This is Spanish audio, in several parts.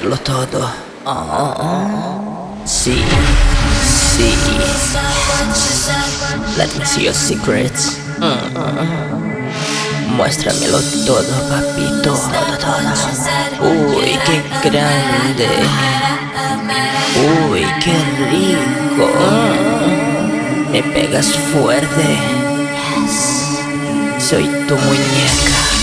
Verlo todo. Oh, sí, sí. Let me see your secrets. Muéstramelo todo, papito. Todo, todo. Uy, qué grande. Uy, qué rico. Me pegas fuerte. Soy tu muñeca.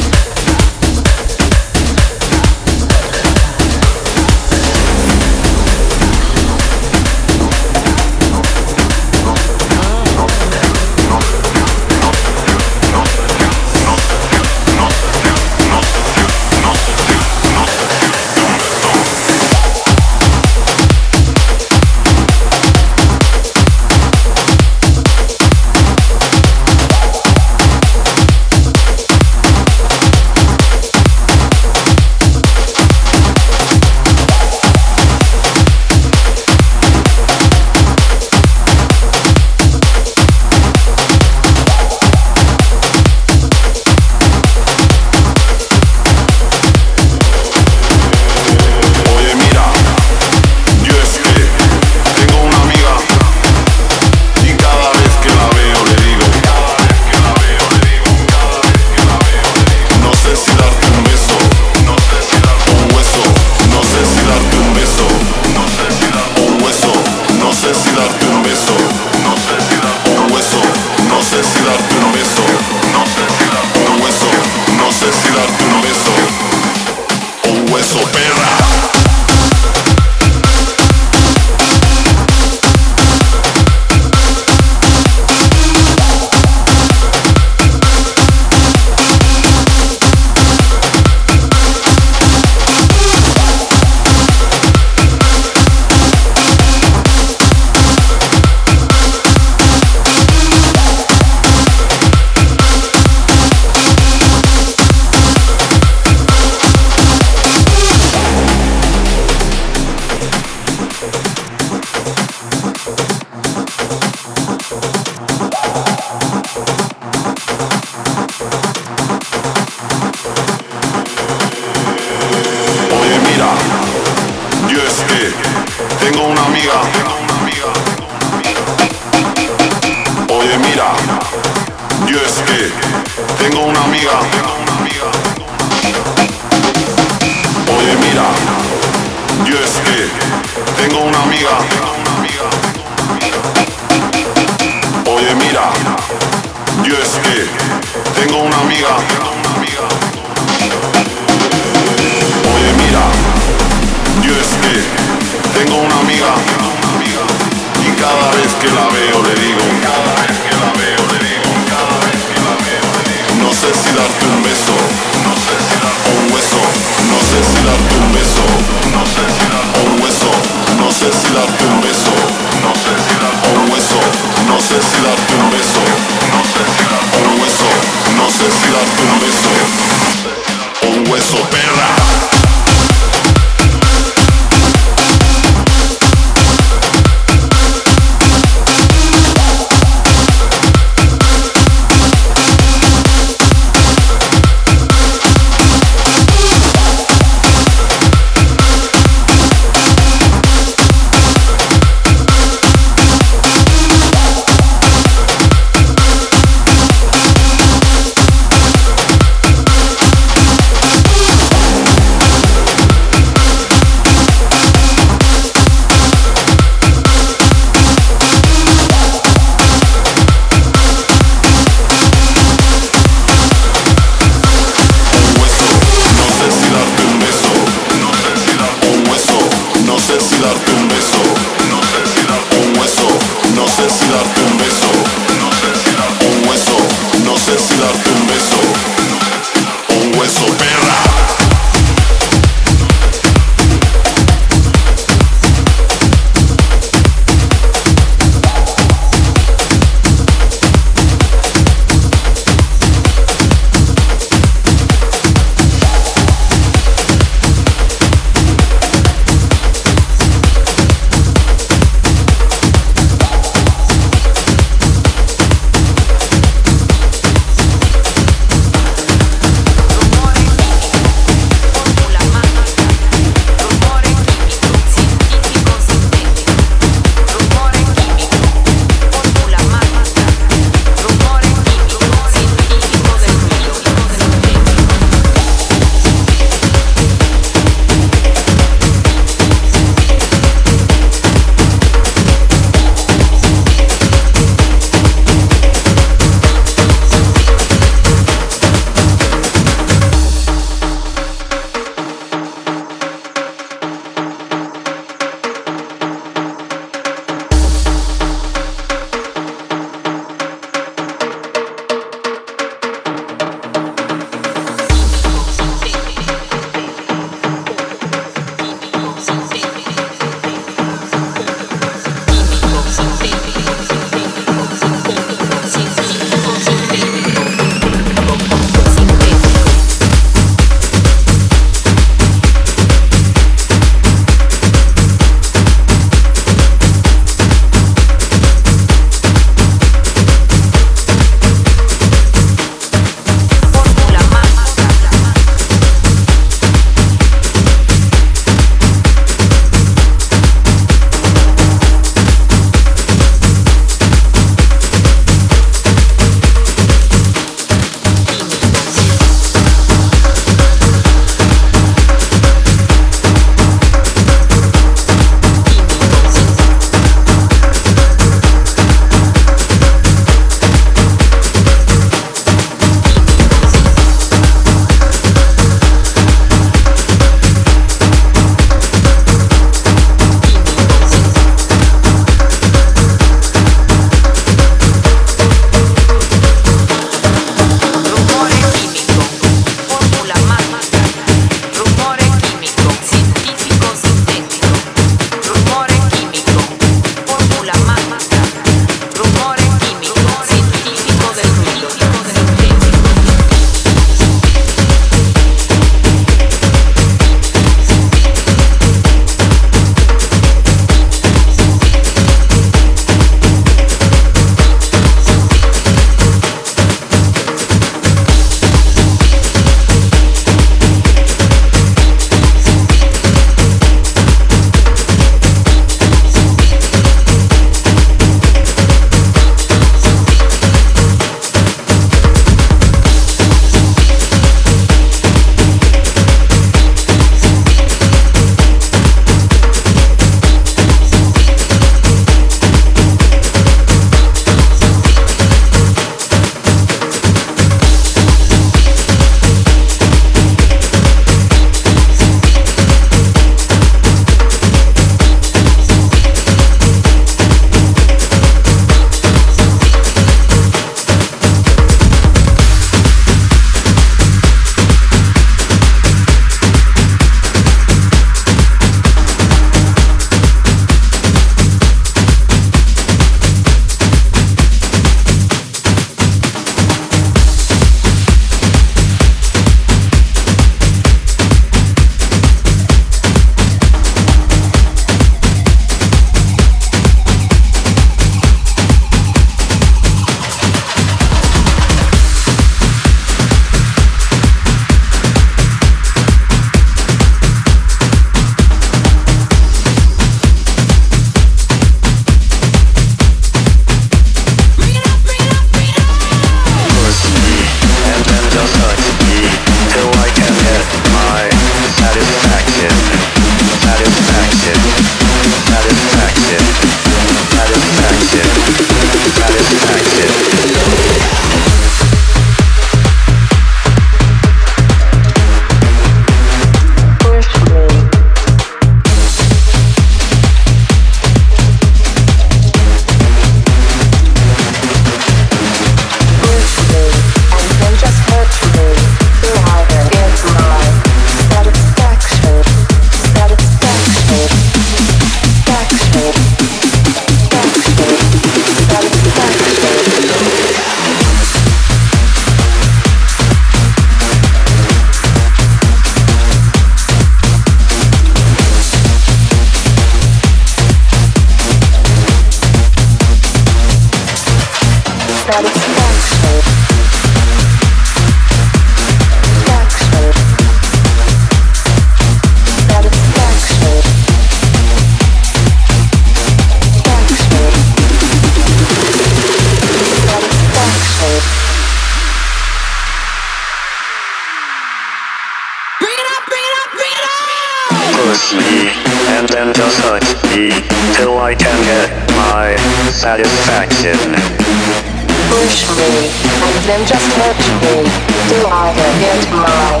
never get my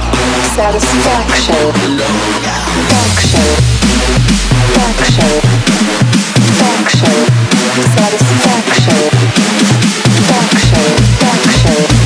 satisfaction. Faction. Faction. Faction. Satisfaction. Faction. Faction.